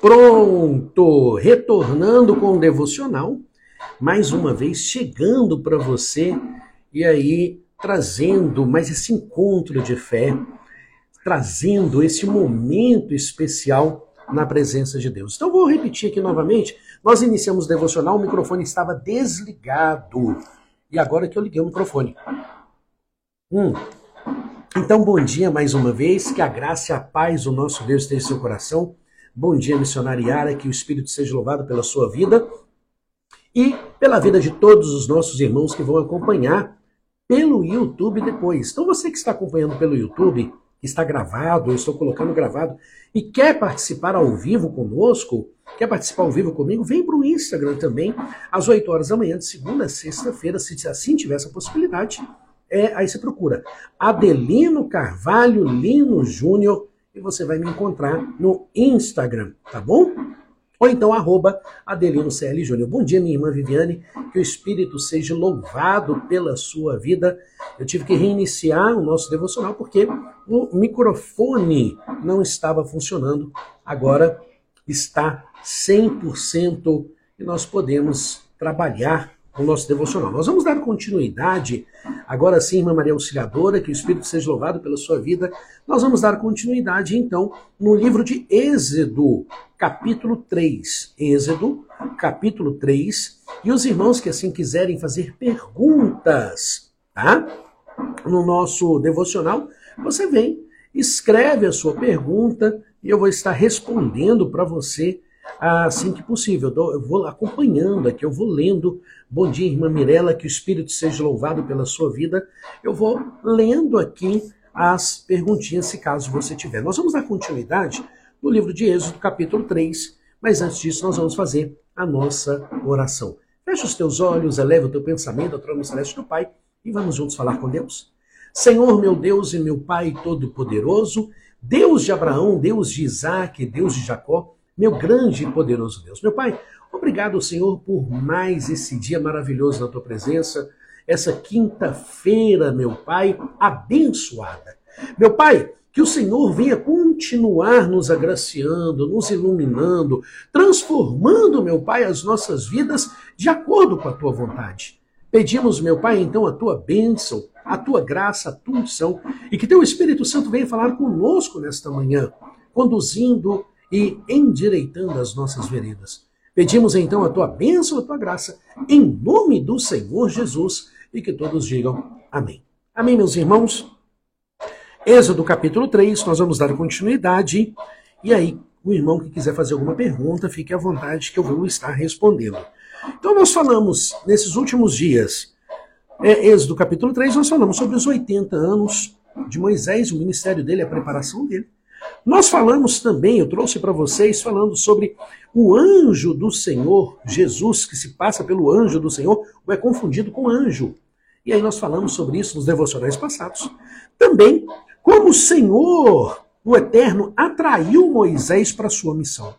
Pronto! Retornando com o devocional, mais uma vez chegando para você e aí trazendo mais esse encontro de fé, trazendo esse momento especial na presença de Deus. Então vou repetir aqui novamente. Nós iniciamos o devocional, o microfone estava desligado. E agora que eu liguei o microfone. Hum. Então, bom dia mais uma vez, que a graça e a paz do nosso Deus esteja em seu coração. Bom dia, missionariara, que o Espírito seja louvado pela sua vida e pela vida de todos os nossos irmãos que vão acompanhar pelo YouTube depois. Então, você que está acompanhando pelo YouTube, está gravado, eu estou colocando gravado, e quer participar ao vivo conosco, quer participar ao vivo comigo, vem para o Instagram também, às 8 horas da manhã, de segunda a sexta-feira, se assim tiver essa possibilidade é, aí você procura Adelino Carvalho Lino Júnior e você vai me encontrar no Instagram, tá bom? Ou então, arroba Adelino CL Júnior. Bom dia, minha irmã Viviane. Que o Espírito seja louvado pela sua vida. Eu tive que reiniciar o nosso devocional porque o microfone não estava funcionando. Agora está 100% e nós podemos trabalhar o nosso devocional. Nós vamos dar continuidade, agora sim, irmã Maria Auxiliadora, que o Espírito seja louvado pela sua vida. Nós vamos dar continuidade, então, no livro de Êxodo, capítulo 3. Êxodo, capítulo 3. E os irmãos que assim quiserem fazer perguntas, tá? No nosso devocional, você vem, escreve a sua pergunta e eu vou estar respondendo para você assim que possível. Eu vou acompanhando aqui, eu vou lendo. Bom dia, irmã Mirella, que o Espírito seja louvado pela sua vida. Eu vou lendo aqui as perguntinhas, se caso você tiver. Nós vamos dar continuidade no livro de Êxodo, capítulo 3, mas antes disso nós vamos fazer a nossa oração. Fecha os teus olhos, eleva o teu pensamento ao trono celeste do Pai e vamos juntos falar com Deus. Senhor, meu Deus e meu Pai Todo-Poderoso, Deus de Abraão, Deus de Isaac, Deus de Jacó, meu grande e poderoso Deus. Meu Pai, obrigado, Senhor, por mais esse dia maravilhoso na tua presença, essa quinta-feira, meu Pai, abençoada. Meu Pai, que o Senhor venha continuar nos agraciando, nos iluminando, transformando, meu Pai, as nossas vidas de acordo com a tua vontade. Pedimos, meu Pai, então a tua bênção, a tua graça, a tua unção, e que teu Espírito Santo venha falar conosco nesta manhã, conduzindo e endireitando as nossas veredas. Pedimos então a tua bênção, a tua graça, em nome do Senhor Jesus, e que todos digam amém. Amém, meus irmãos? Êxodo capítulo 3, nós vamos dar continuidade, e aí, o irmão que quiser fazer alguma pergunta, fique à vontade que eu vou estar respondendo. Então, nós falamos nesses últimos dias, é, Êxodo capítulo 3, nós falamos sobre os 80 anos de Moisés, o ministério dele, a preparação dele. Nós falamos também, eu trouxe para vocês, falando sobre o anjo do Senhor, Jesus, que se passa pelo anjo do Senhor, ou é confundido com anjo. E aí nós falamos sobre isso nos devocionais passados. Também, como o Senhor, o Eterno, atraiu Moisés para sua missão.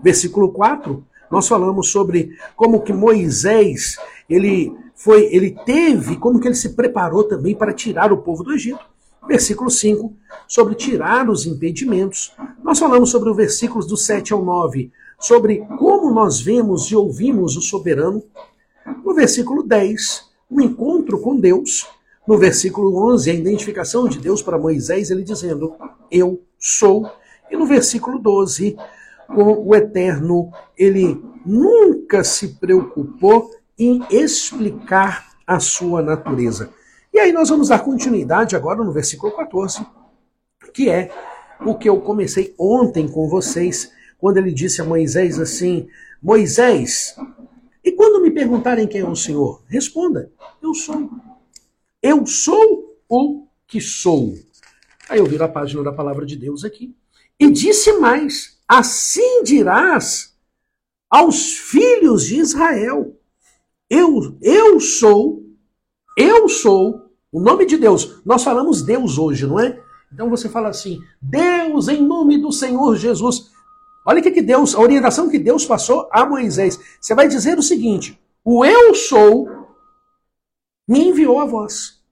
Versículo 4, nós falamos sobre como que Moisés, ele foi, ele teve, como que ele se preparou também para tirar o povo do Egito. Versículo 5, sobre tirar os impedimentos. Nós falamos sobre o versículos do 7 ao 9, sobre como nós vemos e ouvimos o soberano. No versículo 10, o encontro com Deus. No versículo 11, a identificação de Deus para Moisés, ele dizendo: Eu sou. E no versículo 12, com o Eterno, ele nunca se preocupou em explicar a sua natureza. E aí nós vamos dar continuidade agora no versículo 14, que é o que eu comecei ontem com vocês, quando ele disse a Moisés assim: Moisés, e quando me perguntarem quem é o Senhor, responda: Eu sou. Eu sou o que sou. Aí eu viro a página da palavra de Deus aqui. E disse mais: Assim dirás aos filhos de Israel: Eu, eu sou, eu sou o nome de Deus, nós falamos Deus hoje, não é? Então você fala assim, Deus em nome do Senhor Jesus. Olha o que, Deus, a orientação que Deus passou a Moisés. Você vai dizer o seguinte: o eu sou me enviou a voz.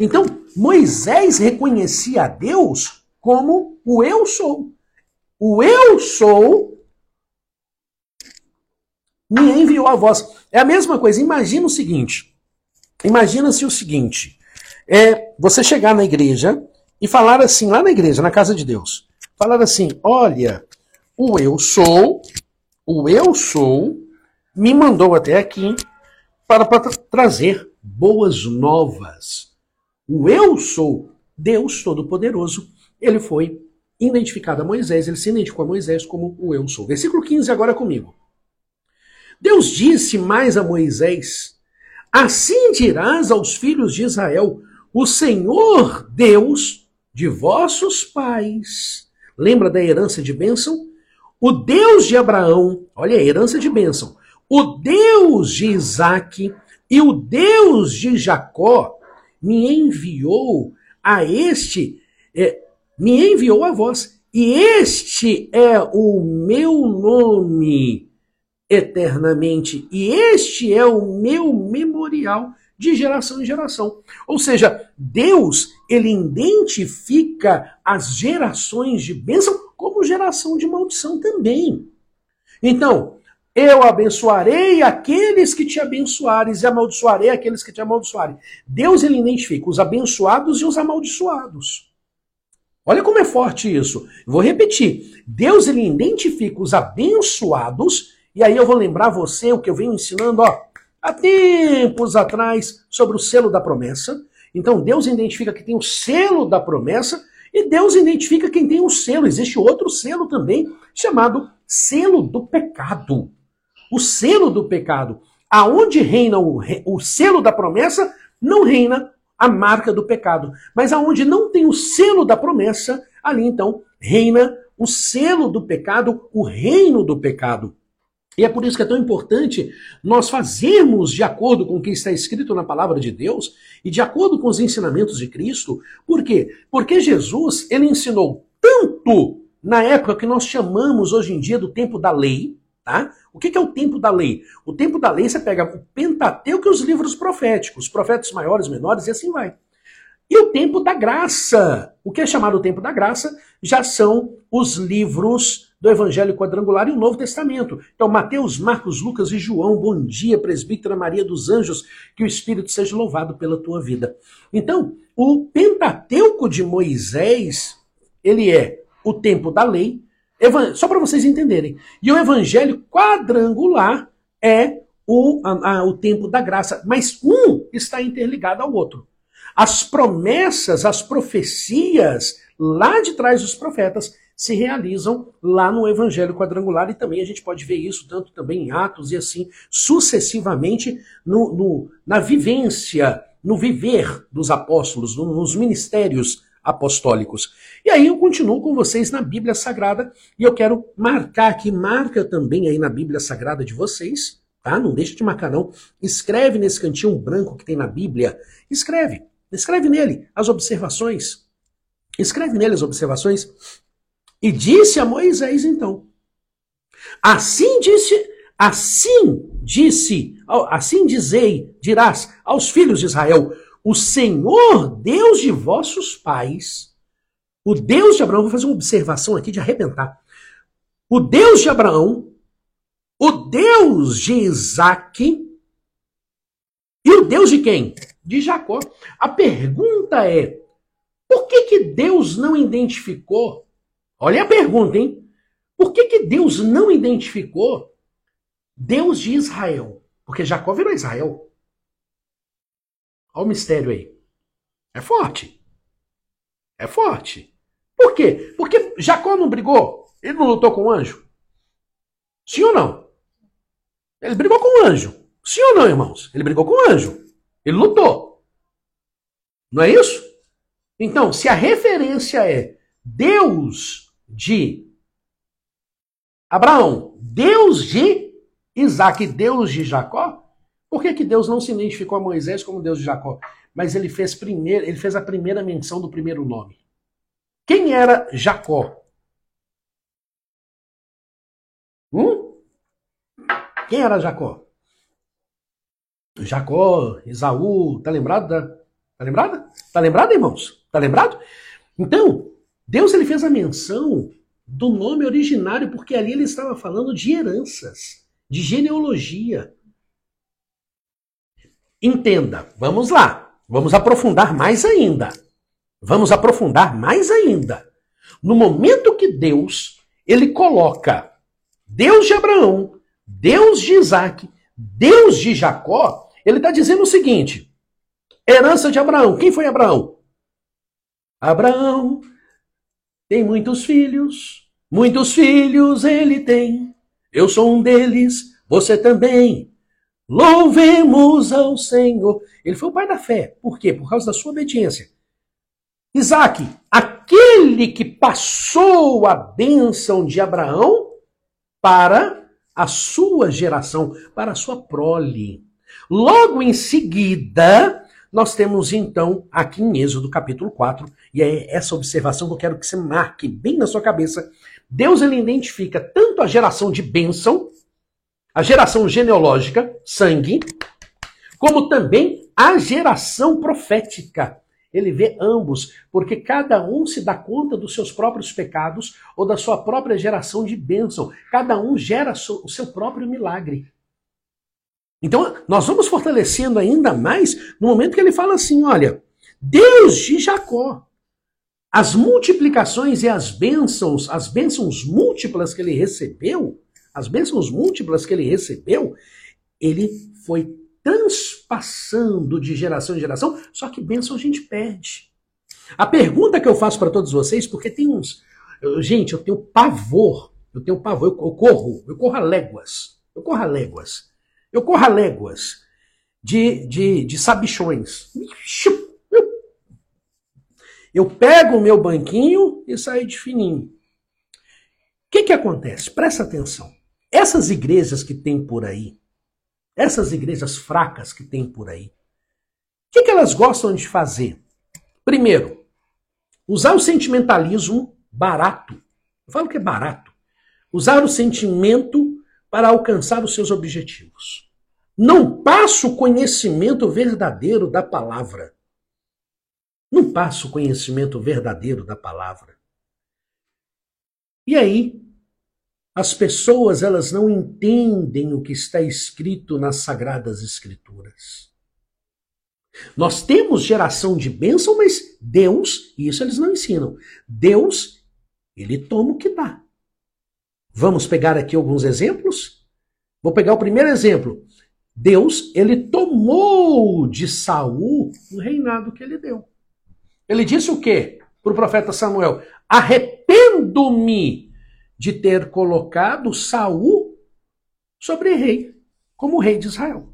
Então, Moisés reconhecia a Deus como o eu sou. o eu sou me enviou a vós. É a mesma coisa. Imagina o seguinte. Imagina-se o seguinte. É você chegar na igreja e falar assim, lá na igreja, na casa de Deus. Falar assim: olha, o eu sou, o eu sou, me mandou até aqui para, para trazer boas novas. O eu sou, Deus Todo-Poderoso, ele foi identificado a Moisés, ele se identificou a Moisés como o eu sou. Versículo 15 agora comigo. Deus disse mais a Moisés: Assim dirás aos filhos de Israel: O Senhor Deus de vossos pais. Lembra da herança de bênção? O Deus de Abraão, olha a herança de bênção. O Deus de Isaac e o Deus de Jacó me enviou a este, é, me enviou a vós. E este é o meu nome eternamente. E este é o meu memorial de geração em geração. Ou seja, Deus, ele identifica as gerações de bênção como geração de maldição também. Então, eu abençoarei aqueles que te abençoares e amaldiçoarei aqueles que te amaldiçoarem. Deus ele identifica os abençoados e os amaldiçoados. Olha como é forte isso. Vou repetir. Deus ele identifica os abençoados e aí eu vou lembrar você o que eu venho ensinando, ó, há tempos atrás sobre o selo da promessa. Então Deus identifica que tem o selo da promessa e Deus identifica quem tem o selo. Existe outro selo também chamado selo do pecado. O selo do pecado. Aonde reina o, o selo da promessa, não reina a marca do pecado. Mas aonde não tem o selo da promessa, ali então reina o selo do pecado, o reino do pecado. E é por isso que é tão importante nós fazermos de acordo com o que está escrito na palavra de Deus e de acordo com os ensinamentos de Cristo. Por quê? Porque Jesus, ele ensinou tanto na época que nós chamamos hoje em dia do tempo da lei, tá? O que é o tempo da lei? O tempo da lei você pega o Pentateuco e os livros proféticos, profetas maiores, menores e assim vai. E o tempo da graça. O que é chamado o tempo da graça já são os livros do Evangelho Quadrangular e o Novo Testamento. Então, Mateus, Marcos, Lucas e João, bom dia, presbítera Maria dos Anjos, que o Espírito seja louvado pela tua vida. Então, o Pentateuco de Moisés, ele é o tempo da lei, só para vocês entenderem. E o Evangelho Quadrangular é o, a, a, o tempo da graça, mas um está interligado ao outro. As promessas, as profecias lá de trás dos profetas se realizam lá no Evangelho Quadrangular, e também a gente pode ver isso tanto também em Atos e assim sucessivamente no, no na vivência, no viver dos apóstolos, no, nos ministérios apostólicos. E aí eu continuo com vocês na Bíblia Sagrada, e eu quero marcar aqui, marca também aí na Bíblia Sagrada de vocês, tá? Não deixa de marcar não. Escreve nesse cantinho branco que tem na Bíblia, escreve, escreve nele as observações. Escreve nele as observações e disse a Moisés então: Assim disse, assim disse, assim dizei, dirás aos filhos de Israel: O Senhor Deus de vossos pais, o Deus de Abraão, vou fazer uma observação aqui de arrebentar. O Deus de Abraão, o Deus de Isaac e o Deus de quem? De Jacó. A pergunta é: por que, que Deus não identificou Olha a pergunta, hein? Por que, que Deus não identificou Deus de Israel? Porque Jacó virou Israel. Olha o mistério aí. É forte. É forte. Por quê? Porque Jacó não brigou? Ele não lutou com o anjo? Sim ou não? Ele brigou com o anjo. Sim ou não, irmãos? Ele brigou com o anjo. Ele lutou. Não é isso? Então, se a referência é Deus de Abraão, Deus de Isaac, Deus de Jacó, por que, que Deus não se identificou a Moisés como Deus de Jacó? Mas ele fez, primeiro, ele fez a primeira menção do primeiro nome. Quem era Jacó? Hum? Quem era Jacó? Jacó, Esaú, tá lembrado da. Tá lembrado? Tá lembrado, irmãos? Tá lembrado? Então, Deus ele fez a menção do nome originário, porque ali ele estava falando de heranças, de genealogia. Entenda, vamos lá, vamos aprofundar mais ainda. Vamos aprofundar mais ainda. No momento que Deus, ele coloca Deus de Abraão, Deus de Isaac, Deus de Jacó, ele está dizendo o seguinte: herança de Abraão. Quem foi Abraão? Abraão tem muitos filhos, muitos filhos ele tem. Eu sou um deles, você também. Louvemos ao Senhor. Ele foi o pai da fé. Por quê? Por causa da sua obediência. Isaac, aquele que passou a bênção de Abraão para a sua geração, para a sua prole. Logo em seguida, nós temos então aqui em Êxodo capítulo 4, e é essa observação que eu quero que você marque bem na sua cabeça. Deus ele identifica tanto a geração de bênção, a geração genealógica, sangue, como também a geração profética. Ele vê ambos, porque cada um se dá conta dos seus próprios pecados ou da sua própria geração de bênção. Cada um gera o seu próprio milagre. Então, nós vamos fortalecendo ainda mais no momento que ele fala assim: olha, Deus de Jacó, as multiplicações e as bênçãos, as bênçãos múltiplas que ele recebeu, as bênçãos múltiplas que ele recebeu, ele foi transpassando de geração em geração, só que bênção a gente perde. A pergunta que eu faço para todos vocês, porque tem uns. Gente, eu tenho pavor, eu tenho pavor, eu, corro, eu corro a léguas, eu corro a léguas eu corro a léguas de, de, de sabichões. Eu pego o meu banquinho e saio de fininho. O que, que acontece? Presta atenção. Essas igrejas que tem por aí, essas igrejas fracas que tem por aí, o que, que elas gostam de fazer? Primeiro, usar o sentimentalismo barato. Eu falo que é barato. Usar o sentimento para alcançar os seus objetivos. Não passa o conhecimento verdadeiro da palavra. Não passa o conhecimento verdadeiro da palavra. E aí, as pessoas elas não entendem o que está escrito nas sagradas escrituras. Nós temos geração de bênção, mas Deus, e isso eles não ensinam. Deus, ele toma o que dá. Vamos pegar aqui alguns exemplos? Vou pegar o primeiro exemplo. Deus, ele tomou de Saul o reinado que ele deu. Ele disse o quê para o profeta Samuel? Arrependo-me de ter colocado Saul sobre rei, como rei de Israel.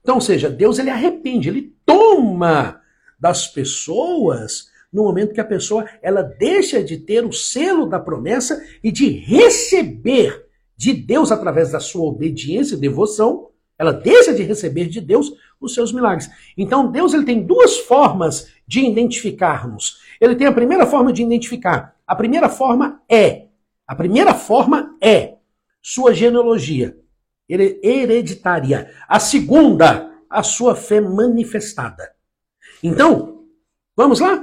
Então, ou seja, Deus ele arrepende, ele toma das pessoas no momento que a pessoa ela deixa de ter o selo da promessa e de receber de Deus através da sua obediência e devoção, ela deixa de receber de Deus os seus milagres. Então Deus ele tem duas formas de identificarmos. Ele tem a primeira forma de identificar. A primeira forma é, a primeira forma é sua genealogia hereditária. A segunda, a sua fé manifestada. Então, vamos lá?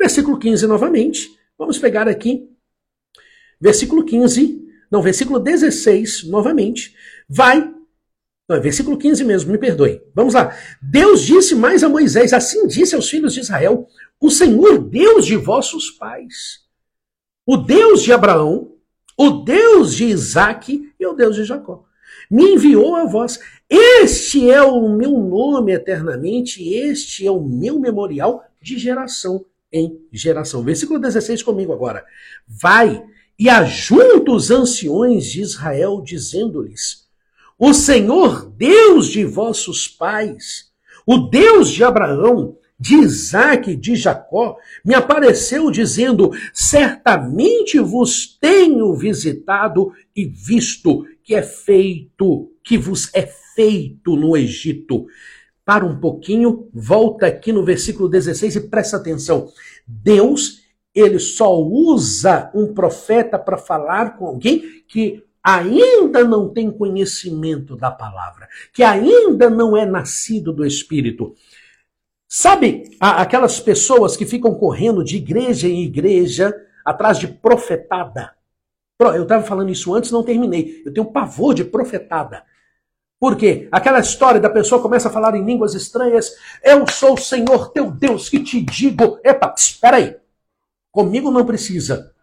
Versículo 15 novamente. Vamos pegar aqui. Versículo 15, não, versículo 16 novamente. Vai. Não, é versículo 15 mesmo, me perdoe. Vamos lá. Deus disse mais a Moisés: Assim disse aos filhos de Israel: O Senhor, Deus de vossos pais, o Deus de Abraão, o Deus de Isaque e o Deus de Jacó, me enviou a vós. Este é o meu nome eternamente, este é o meu memorial de geração em geração. Versículo 16 comigo agora. Vai e ajunta os anciões de Israel, dizendo-lhes: O Senhor, Deus de vossos pais, o Deus de Abraão, de Isaac e de Jacó, me apareceu dizendo: Certamente vos tenho visitado e visto que é feito, que vos é feito no Egito para um pouquinho, volta aqui no versículo 16 e presta atenção. Deus, ele só usa um profeta para falar com alguém que ainda não tem conhecimento da palavra, que ainda não é nascido do Espírito. Sabe aquelas pessoas que ficam correndo de igreja em igreja atrás de profetada? Eu estava falando isso antes, não terminei. Eu tenho pavor de profetada. Por quê? Aquela história da pessoa começa a falar em línguas estranhas. Eu sou o Senhor teu Deus que te digo. Epa, espera aí. Comigo não precisa.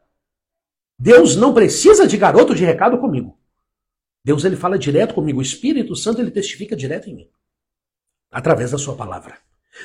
Deus não precisa de garoto de recado comigo. Deus ele fala direto comigo. O Espírito Santo ele testifica direto em mim. Através da sua palavra.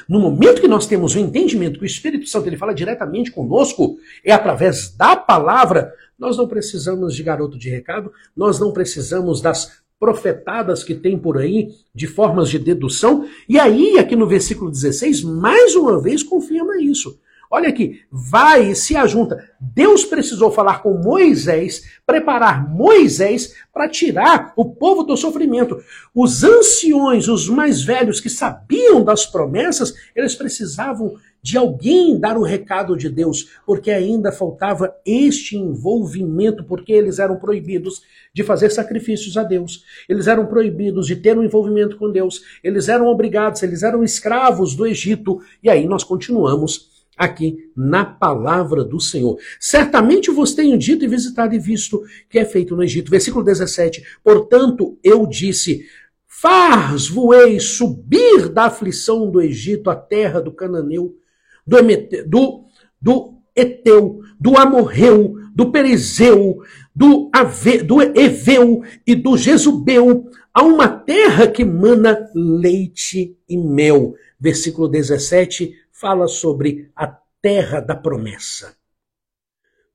No momento que nós temos o entendimento que o Espírito Santo ele fala diretamente conosco, é através da palavra, nós não precisamos de garoto de recado, nós não precisamos das profetadas que tem por aí, de formas de dedução. E aí, aqui no versículo 16, mais uma vez confirma isso. Olha aqui, vai e se ajunta. Deus precisou falar com Moisés, preparar Moisés para tirar o povo do sofrimento. Os anciões, os mais velhos que sabiam das promessas, eles precisavam de alguém dar o recado de Deus, porque ainda faltava este envolvimento, porque eles eram proibidos de fazer sacrifícios a Deus. Eles eram proibidos de ter um envolvimento com Deus. Eles eram obrigados, eles eram escravos do Egito. E aí nós continuamos aqui na palavra do Senhor. Certamente vos tenho dito e visitado e visto que é feito no Egito. Versículo 17. Portanto, eu disse: Faz-voei subir da aflição do Egito a terra do Cananeu, do, Emete, do, do Eteu, do Amorreu, do Perizeu, do, Ave, do Eveu e do Jezubeu, a uma terra que mana leite e mel. Versículo 17 fala sobre a terra da promessa.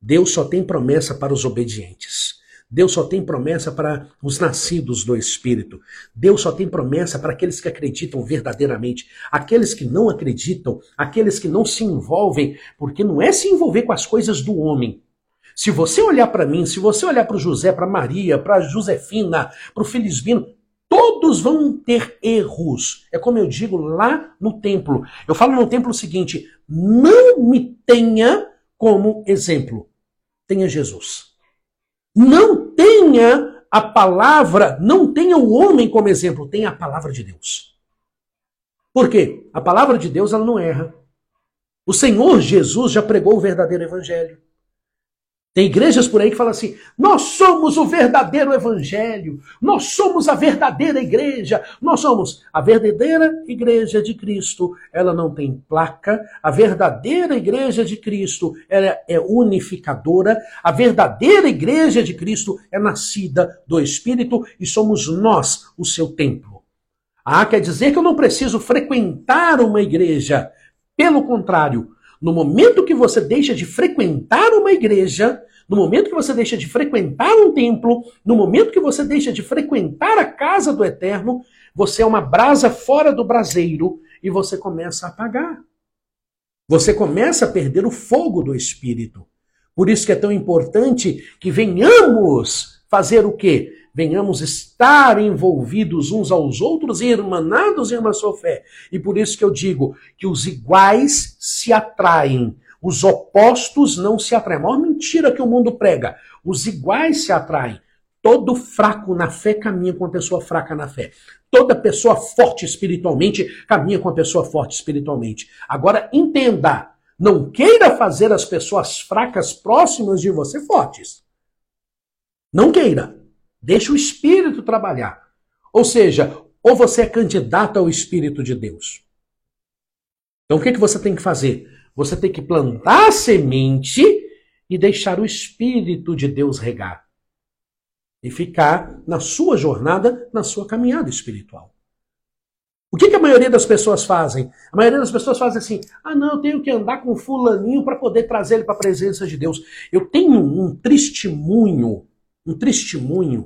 Deus só tem promessa para os obedientes. Deus só tem promessa para os nascidos do Espírito. Deus só tem promessa para aqueles que acreditam verdadeiramente. Aqueles que não acreditam, aqueles que não se envolvem, porque não é se envolver com as coisas do homem. Se você olhar para mim, se você olhar para o José, para Maria, para Josefina, para o Felisbino, Todos vão ter erros. É como eu digo lá no templo. Eu falo no templo o seguinte: não me tenha como exemplo. Tenha Jesus. Não tenha a palavra, não tenha o homem como exemplo, tenha a palavra de Deus. Por quê? A palavra de Deus ela não erra. O Senhor Jesus já pregou o verdadeiro evangelho. Tem igrejas por aí que falam assim: nós somos o verdadeiro evangelho, nós somos a verdadeira igreja, nós somos a verdadeira igreja de Cristo. Ela não tem placa, a verdadeira igreja de Cristo ela é unificadora, a verdadeira igreja de Cristo é nascida do Espírito e somos nós o seu templo. Ah, quer dizer que eu não preciso frequentar uma igreja. Pelo contrário, no momento que você deixa de frequentar uma igreja, no momento que você deixa de frequentar um templo, no momento que você deixa de frequentar a casa do Eterno, você é uma brasa fora do braseiro e você começa a apagar. Você começa a perder o fogo do Espírito. Por isso que é tão importante que venhamos fazer o quê? Venhamos estar envolvidos uns aos outros e irmanados em uma só fé. E por isso que eu digo que os iguais se atraem os opostos não se atraem. A maior mentira que o mundo prega. Os iguais se atraem. Todo fraco na fé caminha com a pessoa fraca na fé. Toda pessoa forte espiritualmente caminha com a pessoa forte espiritualmente. Agora entenda, não queira fazer as pessoas fracas próximas de você fortes. Não queira. Deixe o espírito trabalhar. Ou seja, ou você é candidato ao espírito de Deus. Então o que, que você tem que fazer? Você tem que plantar a semente e deixar o Espírito de Deus regar. E ficar na sua jornada, na sua caminhada espiritual. O que, que, a maioria das pessoas fazem? A maioria das pessoas fazem assim: ah, não, eu tenho que andar com fulaninho para poder trazer ele para a presença de Deus. Eu tenho um testemunho, um testemunho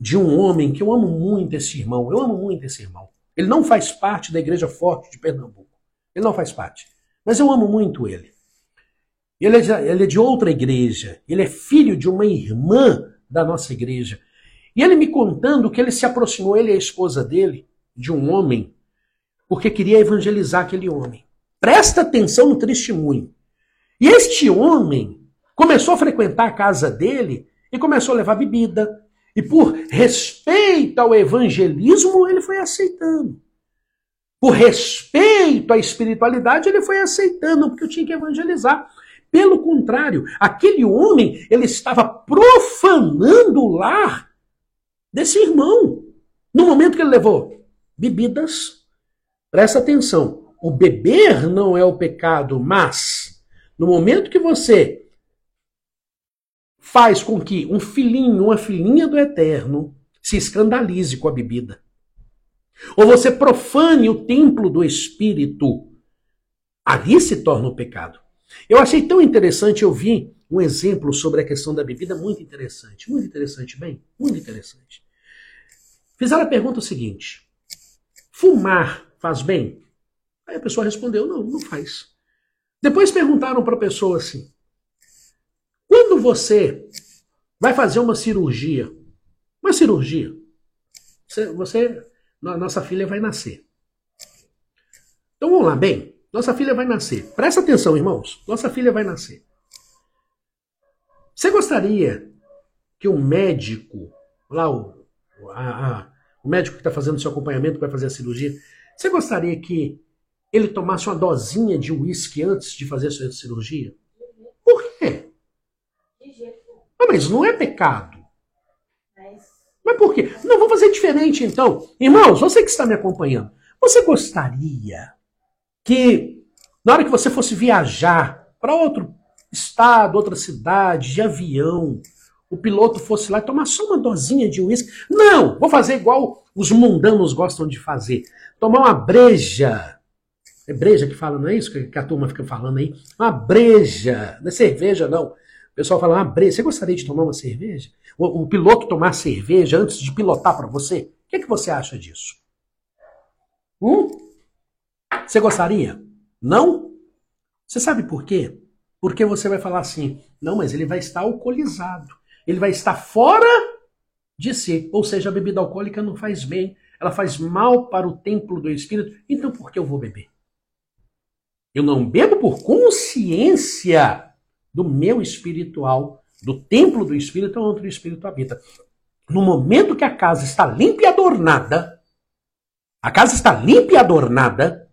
de um homem que eu amo muito esse irmão. Eu amo muito esse irmão. Ele não faz parte da Igreja Forte de Pernambuco. Ele não faz parte. Mas eu amo muito ele. Ele é, de, ele é de outra igreja. Ele é filho de uma irmã da nossa igreja. E ele me contando que ele se aproximou, ele e a esposa dele, de um homem, porque queria evangelizar aquele homem. Presta atenção no testemunho. E este homem começou a frequentar a casa dele e começou a levar bebida. E por respeito ao evangelismo, ele foi aceitando. Por respeito à espiritualidade, ele foi aceitando, porque eu tinha que evangelizar. Pelo contrário, aquele homem, ele estava profanando o lar desse irmão. No momento que ele levou bebidas, presta atenção, o beber não é o pecado, mas no momento que você faz com que um filhinho, uma filhinha do eterno se escandalize com a bebida, ou você profane o templo do espírito, ali se torna o pecado. Eu achei tão interessante, eu vi um exemplo sobre a questão da bebida muito interessante, muito interessante, bem, muito interessante. Fizeram a pergunta seguinte: fumar faz bem? Aí a pessoa respondeu: não, não faz. Depois perguntaram para a pessoa assim: quando você vai fazer uma cirurgia, uma cirurgia, você, você nossa filha vai nascer. Então vamos lá, bem, nossa filha vai nascer. Presta atenção, irmãos. Nossa filha vai nascer. Você gostaria que o médico, lá o, a, a, o médico que está fazendo seu acompanhamento, que vai fazer a cirurgia, você gostaria que ele tomasse uma dosinha de uísque antes de fazer a sua cirurgia? Ah, mas não é pecado. Mas por quê? Não, vou fazer diferente então. Irmãos, você que está me acompanhando, você gostaria que na hora que você fosse viajar para outro estado, outra cidade, de avião, o piloto fosse lá tomar só uma dosinha de uísque. Não, vou fazer igual os mundanos gostam de fazer. Tomar uma breja. É breja que fala, não é isso que a turma fica falando aí? Uma breja. Não é cerveja, não. Pessoal fala uma breja. Você gostaria de tomar uma cerveja? O, o piloto tomar cerveja antes de pilotar para você? O que, é que você acha disso? Hum? Você gostaria? Não? Você sabe por quê? Porque você vai falar assim: não, mas ele vai estar alcoolizado. Ele vai estar fora de si. Ou seja, a bebida alcoólica não faz bem. Ela faz mal para o templo do espírito. Então por que eu vou beber? Eu não bebo por consciência do meu espiritual, do templo do espírito onde o espírito habita. No momento que a casa está limpa e adornada, a casa está limpa e adornada,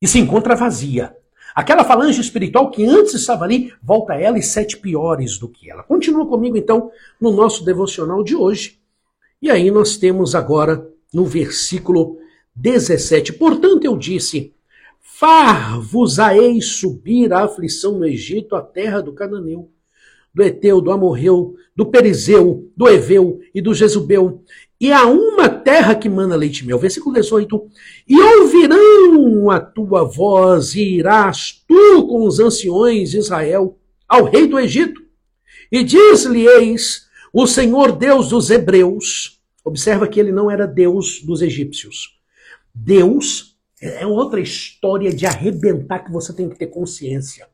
e se encontra vazia. Aquela falange espiritual que antes estava ali, volta a ela e sete piores do que ela. Continua comigo então no nosso devocional de hoje. E aí nós temos agora no versículo 17. Portanto, eu disse: Far-vos-a-eis subir a aflição no Egito, a terra do Cananeu, do Eteu, do Amorreu, do Perizeu, do Eveu e do Jezubeu, e há uma terra que mana leite mel. Versículo 18. E ouvirão a tua voz, e irás tu com os anciões de Israel ao rei do Egito. E diz-lhe-eis, o Senhor Deus dos Hebreus. Observa que ele não era Deus dos egípcios. Deus é outra história de arrebentar que você tem que ter consciência.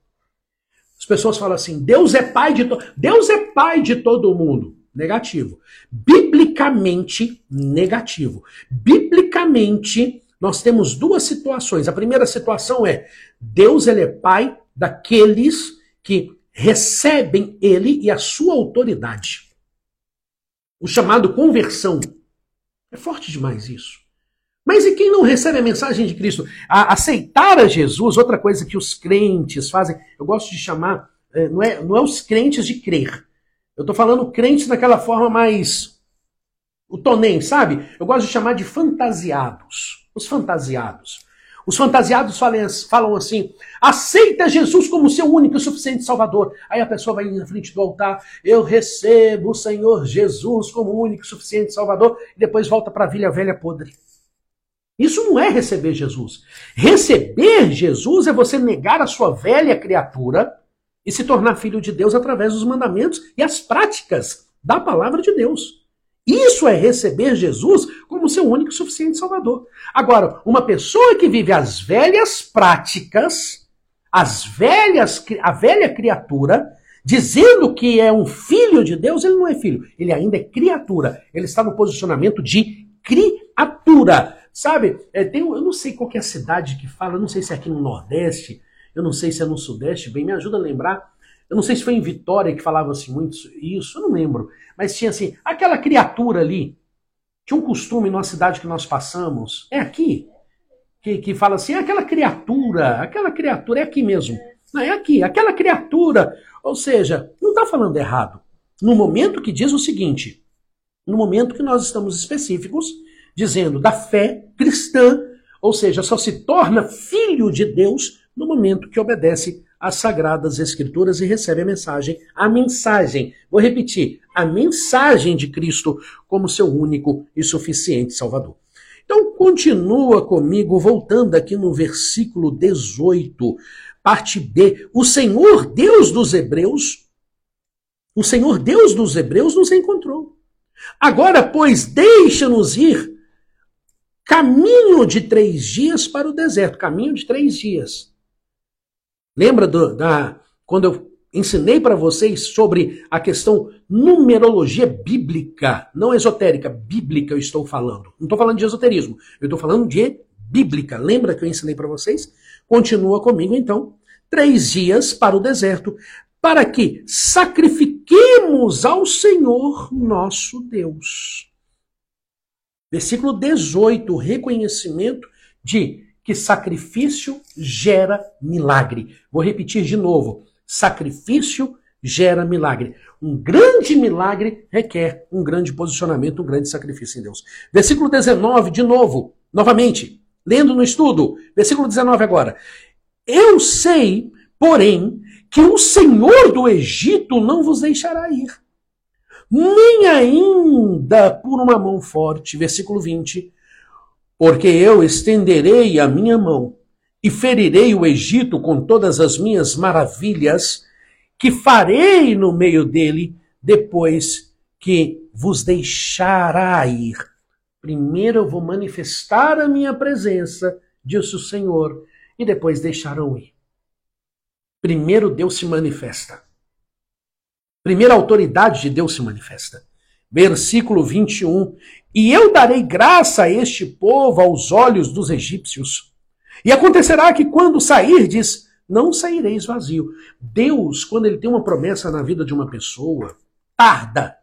As pessoas falam assim: Deus é pai de. Deus é pai de todo mundo negativo. Biblicamente, negativo. Biblicamente, nós temos duas situações. A primeira situação é: Deus ele é pai daqueles que recebem ele e a sua autoridade. O chamado conversão. É forte demais isso. Mas e quem não recebe a mensagem de Cristo? A aceitar a Jesus, outra coisa que os crentes fazem, eu gosto de chamar, é, não é, não é os crentes de crer, eu estou falando crentes daquela forma mais. O tonem, sabe? Eu gosto de chamar de fantasiados. Os fantasiados. Os fantasiados falam assim: aceita Jesus como seu único e suficiente Salvador. Aí a pessoa vai na frente do altar, eu recebo o Senhor Jesus como único e suficiente Salvador, e depois volta para a vilha velha podre. Isso não é receber Jesus. Receber Jesus é você negar a sua velha criatura e se tornar filho de Deus através dos mandamentos e as práticas da palavra de Deus. Isso é receber Jesus como seu único e suficiente Salvador. Agora, uma pessoa que vive as velhas práticas, as velhas, a velha criatura, dizendo que é um filho de Deus, ele não é filho, ele ainda é criatura. Ele está no posicionamento de criatura. Sabe, é, tem, eu não sei qual é a cidade que fala, eu não sei se é aqui no Nordeste, eu não sei se é no Sudeste, bem, me ajuda a lembrar. Eu não sei se foi em Vitória que falava assim muito isso, eu não lembro. Mas tinha assim, aquela criatura ali, tinha um costume numa cidade que nós passamos, é aqui, que, que fala assim, aquela criatura, aquela criatura, é aqui mesmo. Não é aqui, aquela criatura. Ou seja, não está falando errado. No momento que diz o seguinte, no momento que nós estamos específicos, dizendo da fé cristã, ou seja, só se torna filho de Deus no momento que obedece às sagradas escrituras e recebe a mensagem, a mensagem, vou repetir, a mensagem de Cristo como seu único e suficiente Salvador. Então, continua comigo, voltando aqui no versículo 18, parte B. O Senhor Deus dos Hebreus, o Senhor Deus dos Hebreus nos encontrou. Agora, pois, deixa-nos ir caminho de três dias para o deserto. Caminho de três dias. Lembra do, da quando eu ensinei para vocês sobre a questão numerologia bíblica, não esotérica, bíblica eu estou falando. Não estou falando de esoterismo, eu estou falando de bíblica. Lembra que eu ensinei para vocês? Continua comigo então. Três dias para o deserto, para que sacrifiquemos ao Senhor nosso Deus. Versículo 18, reconhecimento de que sacrifício gera milagre. Vou repetir de novo. Sacrifício gera milagre. Um grande milagre requer um grande posicionamento, um grande sacrifício em Deus. Versículo 19, de novo, novamente, lendo no estudo. Versículo 19 agora. Eu sei, porém, que o Senhor do Egito não vos deixará ir, nem ainda por uma mão forte. Versículo 20. Porque eu estenderei a minha mão e ferirei o Egito com todas as minhas maravilhas, que farei no meio dele, depois que vos deixará ir. Primeiro eu vou manifestar a minha presença, disse o Senhor, e depois deixarão ir. Primeiro Deus se manifesta. Primeiro a autoridade de Deus se manifesta. Versículo 21. E eu darei graça a este povo aos olhos dos egípcios. E acontecerá que quando sairdes, não saireis vazio. Deus, quando ele tem uma promessa na vida de uma pessoa, tarda.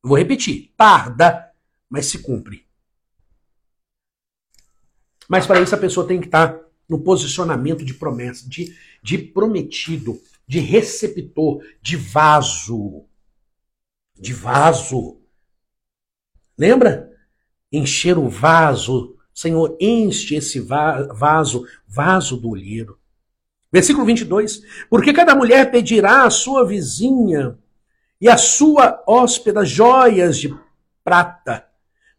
vou repetir, tarda, mas se cumpre. Mas para isso a pessoa tem que estar no posicionamento de promessa, de, de prometido, de receptor, de vaso. De vaso. Lembra? Encher o vaso. Senhor, enche esse vaso, vaso do olheiro. Versículo 22. Porque cada mulher pedirá à sua vizinha e à sua hóspeda joias de prata,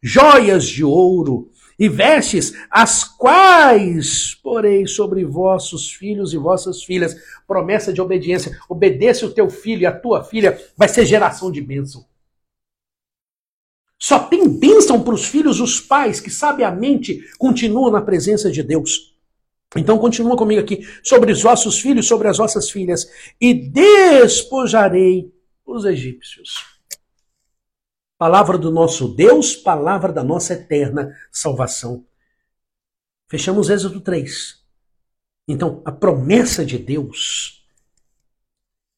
joias de ouro, e vestes as quais porei sobre vossos filhos e vossas filhas. Promessa de obediência. Obedeça o teu filho e a tua filha, vai ser geração de bênção. Só tem bênção para os filhos os pais que sabiamente continuam na presença de Deus. Então continua comigo aqui sobre os vossos filhos, sobre as vossas filhas, e despojarei os egípcios. Palavra do nosso Deus, palavra da nossa eterna salvação. Fechamos Êxodo 3. Então, a promessa de Deus,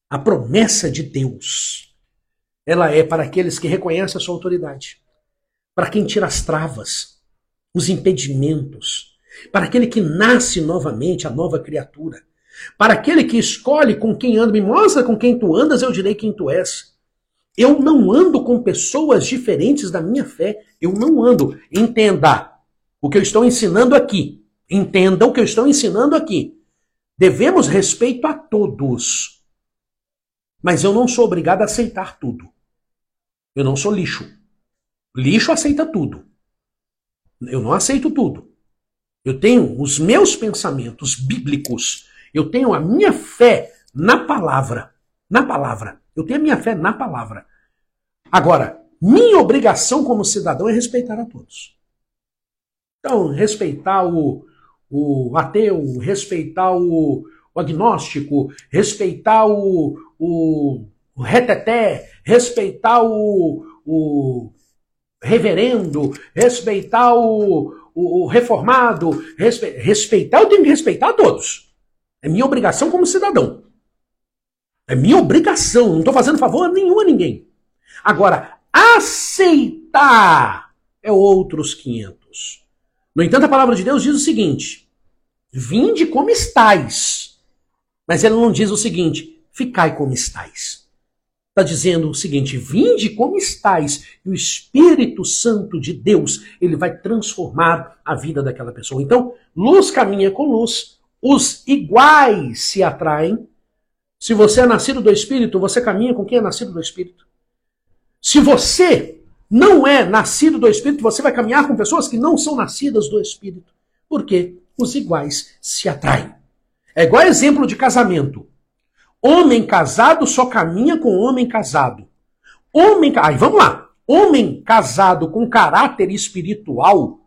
a promessa de Deus, ela é para aqueles que reconhecem a sua autoridade, para quem tira as travas, os impedimentos, para aquele que nasce novamente, a nova criatura, para aquele que escolhe com quem anda, me mostra com quem tu andas, eu direi quem tu és. Eu não ando com pessoas diferentes da minha fé. Eu não ando. Entenda o que eu estou ensinando aqui. Entenda o que eu estou ensinando aqui. Devemos respeito a todos. Mas eu não sou obrigado a aceitar tudo. Eu não sou lixo. Lixo aceita tudo. Eu não aceito tudo. Eu tenho os meus pensamentos bíblicos. Eu tenho a minha fé na palavra. Na palavra. Eu tenho a minha fé na palavra. Agora, minha obrigação como cidadão é respeitar a todos. Então, respeitar o, o ateu, respeitar o, o agnóstico, respeitar o, o, o reteté, respeitar o, o reverendo, respeitar o, o, o reformado, respe, respeitar, eu tenho que respeitar a todos. É minha obrigação como cidadão. É minha obrigação, não estou fazendo favor nenhum a ninguém. Agora, aceitar é outros 500. No entanto, a palavra de Deus diz o seguinte: Vinde como estáis, Mas ela não diz o seguinte: ficai como estáis. Está dizendo o seguinte: vinde como estáis, e o Espírito Santo de Deus, ele vai transformar a vida daquela pessoa. Então, luz caminha com luz, os iguais se atraem. Se você é nascido do Espírito, você caminha com quem é nascido do Espírito. Se você não é nascido do Espírito, você vai caminhar com pessoas que não são nascidas do Espírito. Por quê? Os iguais se atraem. É igual exemplo de casamento. Homem casado só caminha com homem casado. Homem, aí vamos lá. Homem casado com caráter espiritual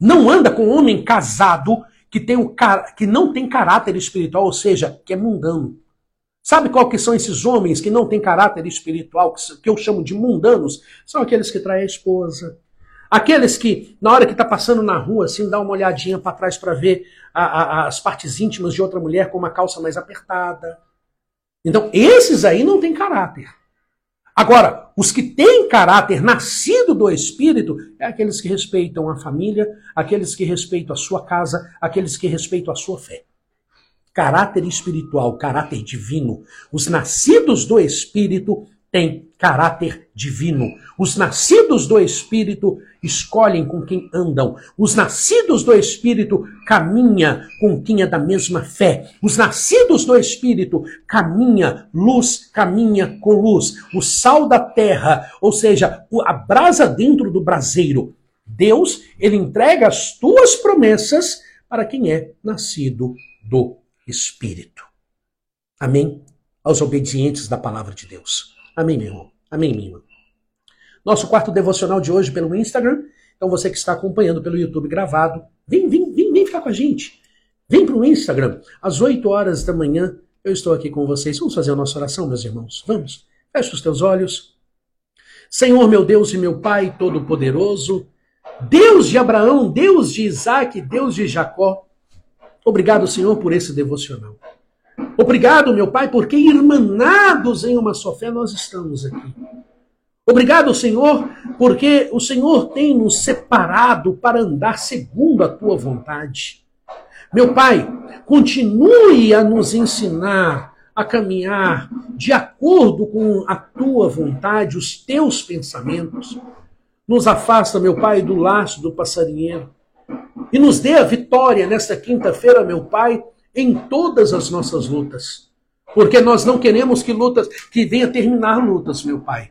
não anda com homem casado que tem o que não tem caráter espiritual, ou seja, que é mundano. Sabe qual que são esses homens que não têm caráter espiritual, que eu chamo de mundanos? São aqueles que traem a esposa, Aqueles que, na hora que está passando na rua, assim, dá uma olhadinha para trás para ver a, a, as partes íntimas de outra mulher com uma calça mais apertada. Então, esses aí não têm caráter. Agora, os que têm caráter nascido do Espírito é aqueles que respeitam a família, aqueles que respeitam a sua casa, aqueles que respeitam a sua fé. Caráter espiritual, caráter divino. Os nascidos do Espírito têm caráter divino. Os nascidos do Espírito escolhem com quem andam. Os nascidos do Espírito caminha com quem é da mesma fé. Os nascidos do Espírito caminha luz, caminha com luz. O sal da terra, ou seja, a brasa dentro do braseiro. Deus, ele entrega as tuas promessas para quem é nascido do Espírito. Amém? Aos obedientes da palavra de Deus. Amém, meu irmão. Amém, minha irmã. Nosso quarto devocional de hoje pelo Instagram. Então você que está acompanhando pelo YouTube gravado, vem, vem, vem, vem ficar com a gente. Vem para o Instagram. Às 8 horas da manhã eu estou aqui com vocês. Vamos fazer a nossa oração, meus irmãos? Vamos. Feche os teus olhos. Senhor, meu Deus e meu Pai Todo-Poderoso, Deus de Abraão, Deus de Isaac, Deus de Jacó, obrigado, Senhor, por esse devocional. Obrigado, meu Pai, porque irmanados em uma só fé nós estamos aqui. Obrigado, Senhor, porque o Senhor tem nos separado para andar segundo a tua vontade. Meu Pai, continue a nos ensinar a caminhar de acordo com a tua vontade, os teus pensamentos. Nos afasta, meu Pai, do laço do passarinheiro. E nos dê a vitória nesta quinta-feira, meu Pai, em todas as nossas lutas. Porque nós não queremos que lutas, que venha terminar lutas, meu Pai.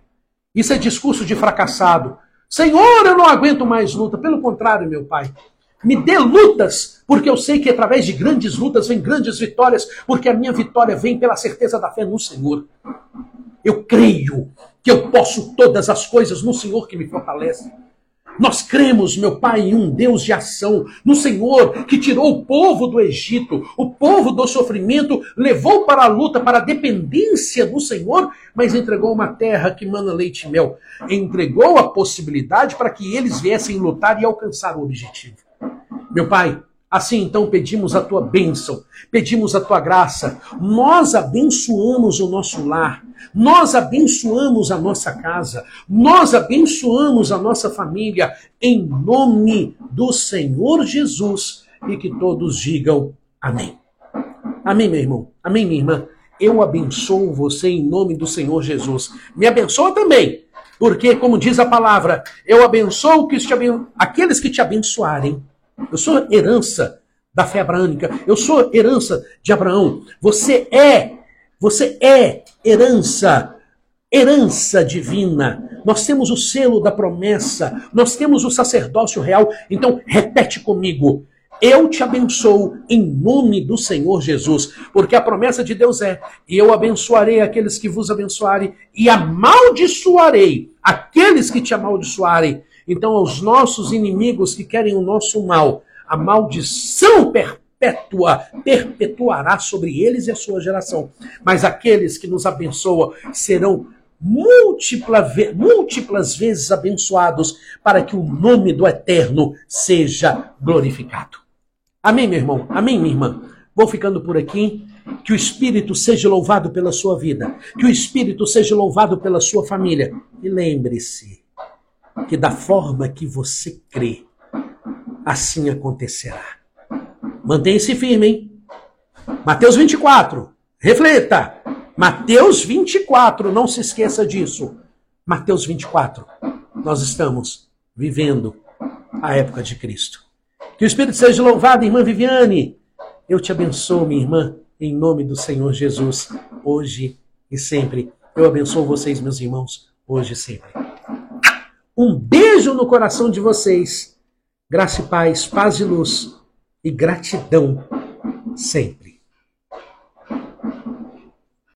Isso é discurso de fracassado. Senhor, eu não aguento mais luta. Pelo contrário, meu Pai. Me dê lutas, porque eu sei que através de grandes lutas vem grandes vitórias, porque a minha vitória vem pela certeza da fé no Senhor. Eu creio que eu posso todas as coisas no Senhor que me fortalece. Nós cremos, meu Pai, em um Deus de ação, no Senhor que tirou o povo do Egito, o povo do sofrimento, levou para a luta, para a dependência do Senhor, mas entregou uma terra que mana leite e mel. Entregou a possibilidade para que eles viessem lutar e alcançar o objetivo. Meu Pai, Assim então pedimos a tua bênção, pedimos a tua graça. Nós abençoamos o nosso lar, nós abençoamos a nossa casa, nós abençoamos a nossa família, em nome do Senhor Jesus. E que todos digam amém. Amém, meu irmão. Amém, minha irmã. Eu abençoo você em nome do Senhor Jesus. Me abençoa também, porque, como diz a palavra, eu abençoo que aben... aqueles que te abençoarem eu sou herança da fé abraânica. Eu sou herança de Abraão. Você é, você é herança, herança divina. Nós temos o selo da promessa, nós temos o sacerdócio real. Então, repete comigo. Eu te abençoo em nome do Senhor Jesus, porque a promessa de Deus é: e eu abençoarei aqueles que vos abençoarem, e amaldiçoarei aqueles que te amaldiçoarem. Então, aos nossos inimigos que querem o nosso mal, a maldição perpétua perpetuará sobre eles e a sua geração. Mas aqueles que nos abençoam serão múltipla, múltiplas vezes abençoados para que o nome do Eterno seja glorificado. Amém, meu irmão? Amém, minha irmã? Vou ficando por aqui. Que o Espírito seja louvado pela sua vida. Que o Espírito seja louvado pela sua família. E lembre-se, que da forma que você crê, assim acontecerá. Mantenha-se firme, hein? Mateus 24, reflita. Mateus 24, não se esqueça disso. Mateus 24, nós estamos vivendo a época de Cristo. Que o Espírito seja louvado, irmã Viviane. Eu te abençoo, minha irmã, em nome do Senhor Jesus, hoje e sempre. Eu abençoo vocês, meus irmãos, hoje e sempre. Um beijo no coração de vocês. Graça e paz, paz e luz e gratidão sempre.